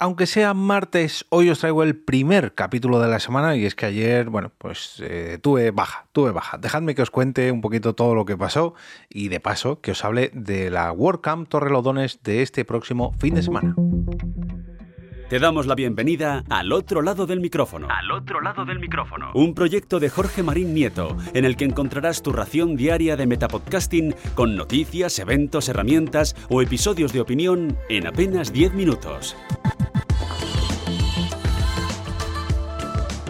aunque sea martes, hoy os traigo el primer capítulo de la semana y es que ayer, bueno, pues eh, tuve baja, tuve baja. Dejadme que os cuente un poquito todo lo que pasó y de paso que os hable de la WordCamp Torrelodones de este próximo fin de semana. Te damos la bienvenida al otro lado del micrófono. Al otro lado del micrófono. Un proyecto de Jorge Marín Nieto, en el que encontrarás tu ración diaria de metapodcasting con noticias, eventos, herramientas o episodios de opinión en apenas 10 minutos.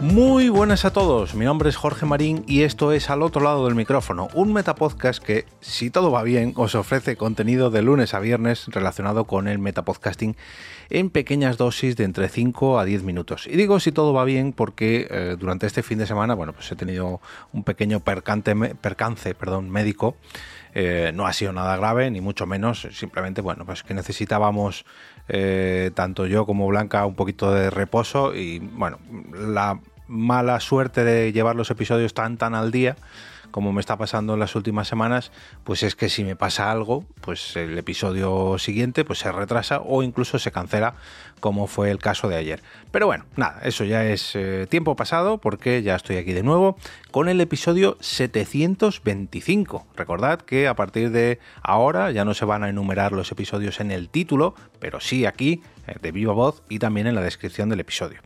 Muy buenas a todos, mi nombre es Jorge Marín y esto es Al otro lado del micrófono, un metapodcast que, si todo va bien, os ofrece contenido de lunes a viernes relacionado con el metapodcasting en pequeñas dosis de entre 5 a 10 minutos. Y digo si todo va bien porque eh, durante este fin de semana, bueno, pues he tenido un pequeño percance perdón, médico. Eh, no ha sido nada grave, ni mucho menos, simplemente, bueno, pues que necesitábamos eh, tanto yo como Blanca un poquito de reposo y, bueno, la mala suerte de llevar los episodios tan tan al día como me está pasando en las últimas semanas, pues es que si me pasa algo, pues el episodio siguiente pues se retrasa o incluso se cancela, como fue el caso de ayer. Pero bueno, nada, eso ya es eh, tiempo pasado porque ya estoy aquí de nuevo con el episodio 725. Recordad que a partir de ahora ya no se van a enumerar los episodios en el título, pero sí aquí de viva voz y también en la descripción del episodio.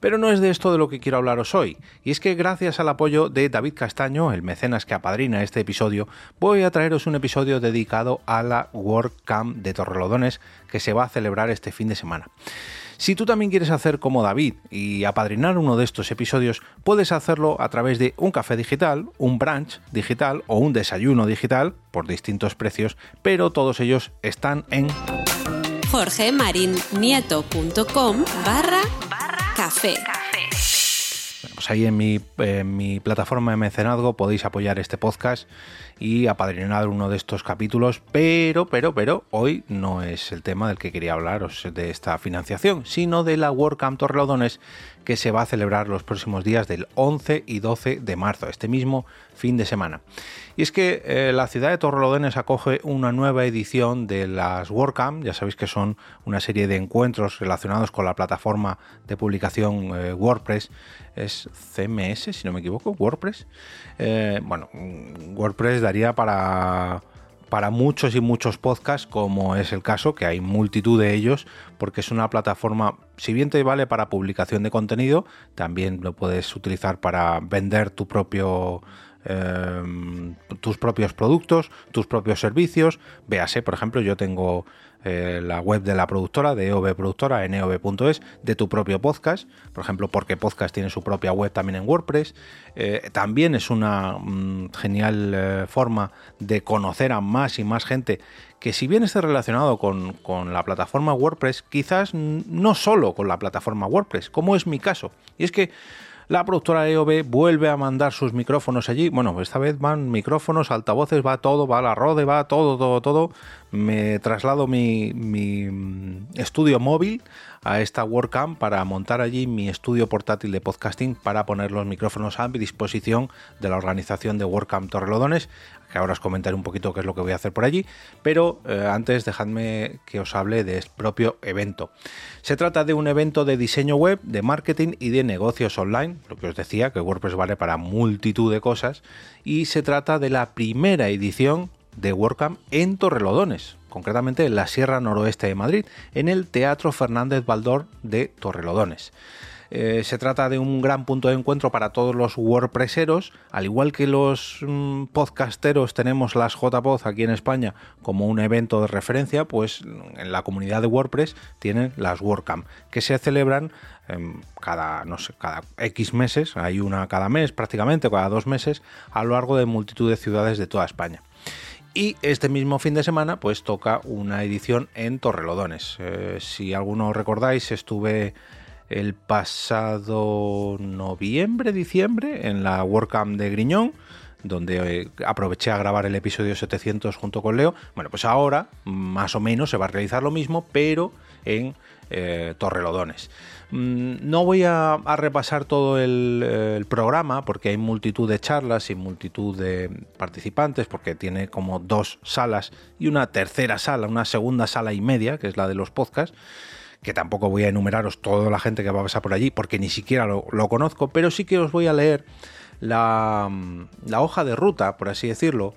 Pero no es de esto de lo que quiero hablaros hoy, y es que gracias al apoyo de David Castaño, el mecenas que apadrina este episodio, voy a traeros un episodio dedicado a la WordCamp de Torrelodones que se va a celebrar este fin de semana. Si tú también quieres hacer como David y apadrinar uno de estos episodios, puedes hacerlo a través de un café digital, un brunch digital o un desayuno digital por distintos precios, pero todos ellos están en jorgemarinieto.com barra café. Pues ahí en mi, plataforma de mecenazgo podéis apoyar este podcast y apadrinar uno de estos capítulos, pero, pero, pero, hoy no es el tema del que quería hablaros de esta financiación, sino de la WordCamp Torrelodones que se va a celebrar los próximos días del 11 y 12 de marzo, este mismo fin de semana. Y es que eh, la ciudad de Torrelodones acoge una nueva edición de las WordCamp, ya sabéis que son una serie de encuentros relacionados con la plataforma de publicación eh, WordPress, es CMS si no me equivoco, WordPress. Eh, bueno, WordPress daría para para muchos y muchos podcasts, como es el caso, que hay multitud de ellos, porque es una plataforma, si bien te vale para publicación de contenido, también lo puedes utilizar para vender tu propio Em, tus propios productos, tus propios servicios. Véase, por ejemplo, yo tengo eh, la web de la productora, de EOB Productora, en eob.es, de tu propio podcast. Por ejemplo, porque Podcast tiene su propia web también en WordPress. Eh, también es una mm, genial eh, forma de conocer a más y más gente que si bien esté relacionado con, con, la plataforma WordPress, quizás no solo con la plataforma WordPress, como es mi caso. Y es que la productora EOB vuelve a mandar sus micrófonos allí. Bueno, esta vez van micrófonos, altavoces, va todo, va la Rode, va todo, todo, todo. Me traslado mi, mi estudio móvil a esta WordCamp para montar allí mi estudio portátil de podcasting para poner los micrófonos a mi disposición de la organización de WordCamp Torrelodones que ahora os comentaré un poquito qué es lo que voy a hacer por allí, pero eh, antes dejadme que os hable de este propio evento. Se trata de un evento de diseño web, de marketing y de negocios online, lo que os decía, que WordPress vale para multitud de cosas, y se trata de la primera edición de WordCamp en Torrelodones, concretamente en la Sierra Noroeste de Madrid, en el Teatro Fernández Baldor de Torrelodones. Eh, se trata de un gran punto de encuentro para todos los WordPresseros, al igual que los mm, podcasteros tenemos las JPod aquí en España como un evento de referencia, pues en la comunidad de WordPress tienen las WordCamp, que se celebran em, cada, no sé, cada X meses, hay una cada mes prácticamente, cada dos meses, a lo largo de multitud de ciudades de toda España. Y este mismo fin de semana, pues toca una edición en Torrelodones. Eh, si alguno recordáis, estuve el pasado noviembre, diciembre, en la WordCamp de Griñón, donde eh, aproveché a grabar el episodio 700 junto con Leo. Bueno, pues ahora más o menos se va a realizar lo mismo, pero en eh, Torrelodones. Mm, no voy a, repasar todo el, el, programa porque hay multitud de charlas y multitud de participantes porque tiene como dos salas y una tercera sala, una segunda sala y media, que es la de los podcasts que tampoco voy a enumeraros toda la gente que va a pasar por allí, porque ni siquiera lo, conozco, pero sí que os voy a leer la, la hoja de ruta, por así decirlo,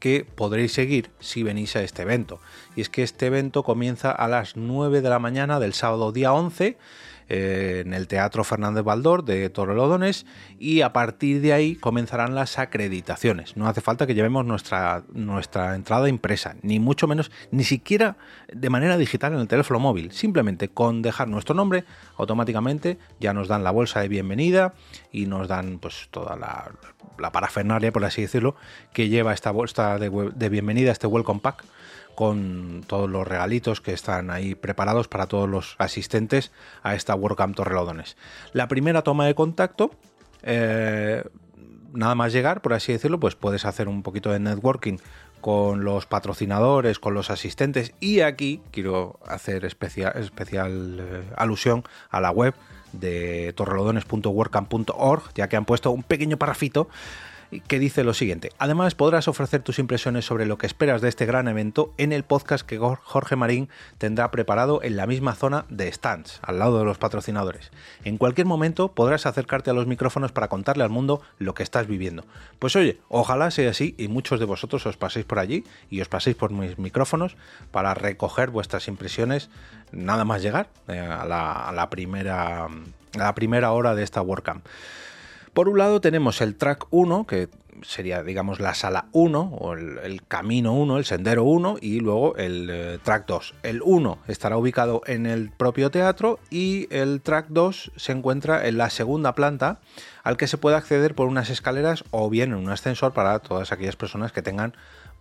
que podréis seguir si venís a este evento. Y es que este evento comienza a las 9 de la mañana del sábado día 11 eh, en el Teatro Fernández Baldor de Torrelodones y a partir de ahí comenzarán las acreditaciones. No hace falta que llevemos nuestra, nuestra entrada impresa, ni mucho menos, ni siquiera de manera digital en el teléfono móvil. Simplemente con dejar nuestro nombre, automáticamente ya nos dan la bolsa de bienvenida y nos dan pues toda la, la parafernalia, por así decirlo, que lleva esta bolsa de, de bienvenida, este welcome pack con todos los regalitos que están ahí preparados para todos los asistentes a esta WordCamp Torrelodones. La primera toma de contacto, eh, nada más llegar, por así decirlo, pues puedes hacer un poquito de networking con los patrocinadores, con los asistentes y aquí quiero hacer especial, eh, alusión a la web de torrelodones.wordcamp.org, ya que han puesto un pequeño parrafito que dice lo siguiente. Además, podrás ofrecer tus impresiones sobre lo que esperas de este gran evento en el podcast que Jorge Marín tendrá preparado en la misma zona de stands, al lado de los patrocinadores. En cualquier momento podrás acercarte a los micrófonos para contarle al mundo lo que estás viviendo. Pues oye, ojalá sea así y muchos de vosotros os paséis por allí y os paséis por mis micrófonos para recoger vuestras impresiones nada más llegar eh, a, la, primera, a la primera hora de esta WordCamp. Por un lado tenemos el track 1, que sería, digamos, la sala 1 o el, camino 1, el sendero 1 y luego el eh, track 2. El 1 estará ubicado en el propio teatro y el track 2 se encuentra en la segunda planta al que se puede acceder por unas escaleras o bien en un ascensor para todas aquellas personas que tengan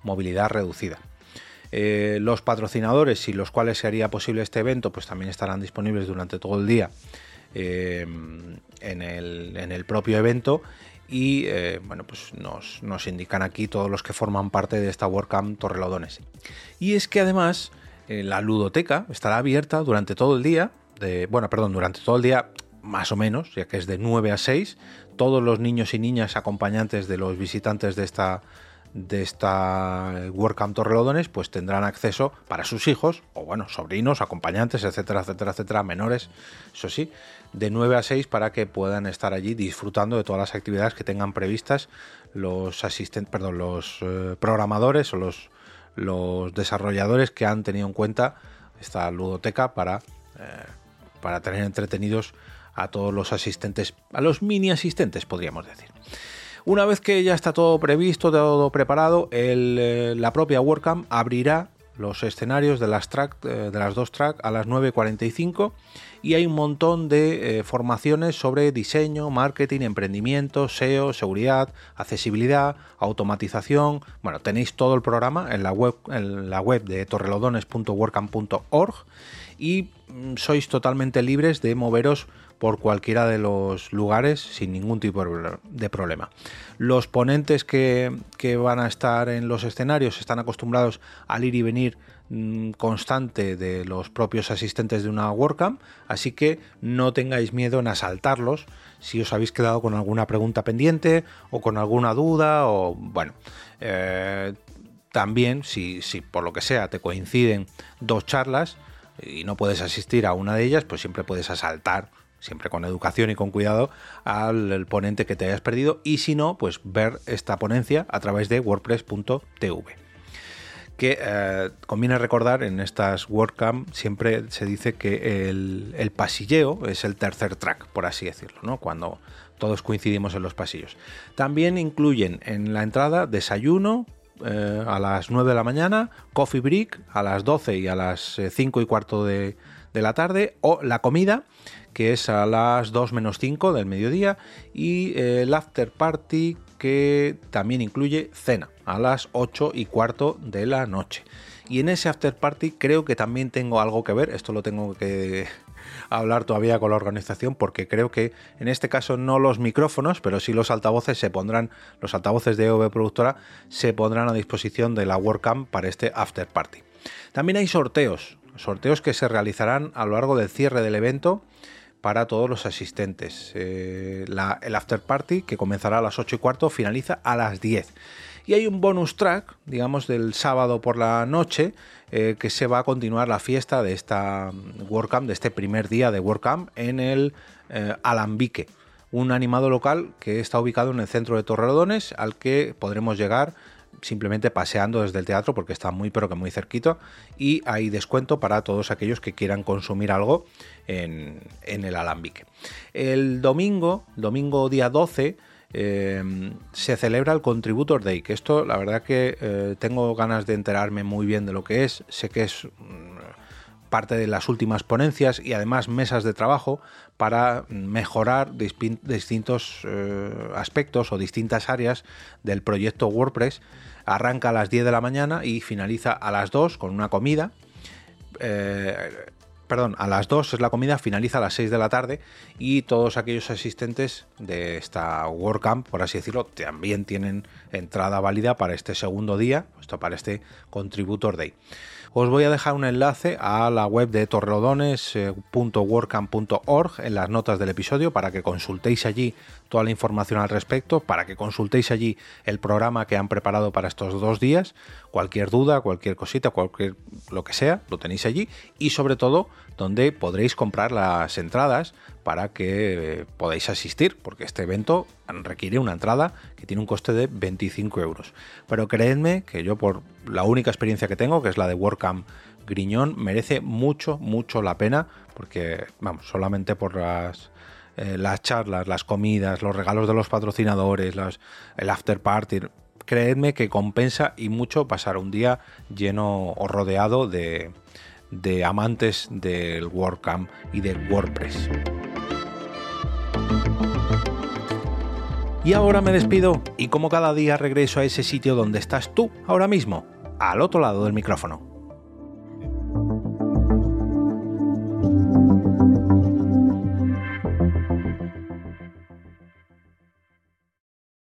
movilidad reducida. Eh, los patrocinadores y los cuales se haría posible este evento pues también estarán disponibles durante todo el día Em, en, el, propio evento y eh, bueno, pues nos, indican aquí todos los que forman parte de esta WordCamp Torrelodones. Y es que además eh, la ludoteca estará abierta durante todo el día, bueno, perdón, durante todo el día más o menos, ya que es de 9 a 6, todos los niños y niñas acompañantes de los visitantes de esta de esta WordCamp Torrelodones, pues tendrán acceso para sus hijos, o bueno, sobrinos, acompañantes, etcétera, etcétera, etcétera, menores, eso sí, de 9 a 6 para que puedan estar allí disfrutando de todas las actividades que tengan previstas los asistentes, perdón, los eh, programadores o los, los desarrolladores que han tenido en cuenta esta ludoteca para, eh, para tener entretenidos a todos los asistentes, a los mini asistentes, podríamos decir. Una vez que ya está todo previsto, todo preparado, eh, la propia WordCamp abrirá los escenarios de las, track, de las dos tracks a las 9.45 y hay un montón de eh, formaciones sobre diseño, marketing, emprendimiento, SEO, seguridad, accesibilidad, automatización. Bueno, tenéis todo el programa en la web, en la web de torrelodones.workcamp.org y mm, sois totalmente libres de moveros por cualquiera de los lugares sin ningún tipo de problema. Los ponentes que, que van a estar en los escenarios están acostumbrados al ir y venir Mm, constante de los propios asistentes de una WordCamp, así que no tengáis miedo en asaltarlos si os habéis quedado con alguna pregunta pendiente o con alguna duda o bueno. Eh, también, si, si por lo que sea te coinciden dos charlas y no puedes asistir a una de ellas, pues siempre puedes asaltar siempre con educación y con cuidado al ponente que te hayas perdido y si no, pues ver esta ponencia a través de wordpress.tv que eh, conviene recordar en estas WordCamp siempre se dice que el, pasilleo es el tercer track, por así decirlo, ¿no? cuando todos coincidimos en los pasillos. También incluyen en la entrada desayuno eh, a las 9 de la mañana, coffee break a las 12 y a las 5 eh, y cuarto de, de la tarde, o la comida que es a las 2 menos 5 del mediodía, y el after party que también incluye cena a las 8 y cuarto de la noche. Y en ese after party creo que también tengo algo que ver, esto lo tengo que hablar todavía con la organización porque creo que en este caso no los micrófonos, pero sí los altavoces se pondrán, los altavoces de OV Productora se pondrán a disposición de la WordCamp para este after party. También hay sorteos, sorteos que se realizarán a lo largo del cierre del evento para todos los asistentes. Eh, el after party, que comenzará a las 8 y cuarto, finaliza a las 10. Y hay un bonus track, digamos, del sábado por la noche, eh, que se va a continuar la fiesta de esta WordCamp, de este primer día de WordCamp en el eh, Alambique, un animado local que está ubicado en el centro de Torrelodones, al que podremos llegar simplemente paseando desde el teatro porque está muy pero que muy cerquito y hay descuento para todos aquellos que quieran consumir algo en, el alambique. El domingo, domingo día 12, eh, se celebra el Contributor Day, que esto la verdad que eh, tengo ganas de enterarme muy bien de lo que es, sé que es mm, parte de las últimas ponencias y además mesas de trabajo para mejorar distintos eh, aspectos o distintas áreas del proyecto WordPress arranca a las 10 de la mañana y finaliza a las 2 con una comida. Eh, perdón, a las 2 es la comida, finaliza a las 6 de la tarde y todos aquellos asistentes de esta WordCamp, por así decirlo, también tienen entrada válida para este segundo día, esto para este Contributor Day. Os voy a dejar un enlace a la web de torrelodones.wordcamp.org en las notas del episodio para que consultéis allí toda la información al respecto, para que consultéis allí el programa que han preparado para estos dos días. Cualquier duda, cualquier cosita, cualquier lo que sea, lo tenéis allí y sobre todo donde podréis comprar las entradas para que podáis asistir, porque este evento requiere una entrada que tiene un coste de 25 euros. Pero creedme que yo por la única experiencia que tengo, que es la de WordCamp Griñón, merece mucho, mucho la pena, porque, vamos, solamente por las, eh, las charlas, las comidas, los regalos de los patrocinadores, el after party, creedme que compensa y mucho pasar un día lleno o rodeado de, de amantes del WordCamp y del WordPress. Y ahora me despido y como cada día regreso a ese sitio donde estás tú ahora mismo, al otro lado del micrófono.